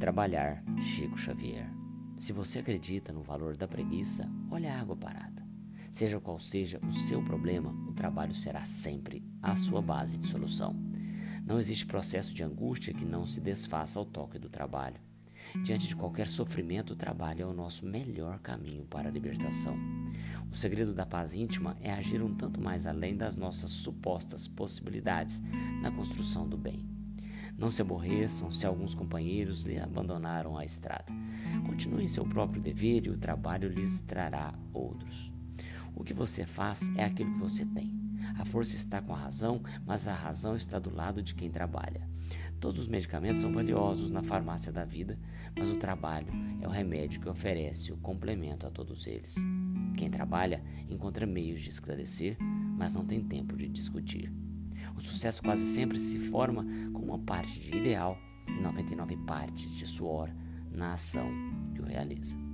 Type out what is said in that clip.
Trabalhar, Chico Xavier. Se você acredita no valor da preguiça, olha a água parada. Seja qual seja o seu problema, o trabalho será sempre a sua base de solução. Não existe processo de angústia que não se desfaça ao toque do trabalho. Diante de qualquer sofrimento, o trabalho é o nosso melhor caminho para a libertação. O segredo da paz íntima é agir um tanto mais além das nossas supostas possibilidades na construção do bem. Não se aborreçam se alguns companheiros lhe abandonaram a estrada. Continue em seu próprio dever e o trabalho lhes trará outros. O que você faz é aquilo que você tem. A força está com a razão, mas a razão está do lado de quem trabalha. Todos os medicamentos são valiosos na farmácia da vida, mas o trabalho é o remédio que oferece o complemento a todos eles. Quem trabalha encontra meios de esclarecer, mas não tem tempo de discutir. O sucesso quase sempre se forma com uma parte de ideal e 99 partes de suor na ação que o realiza.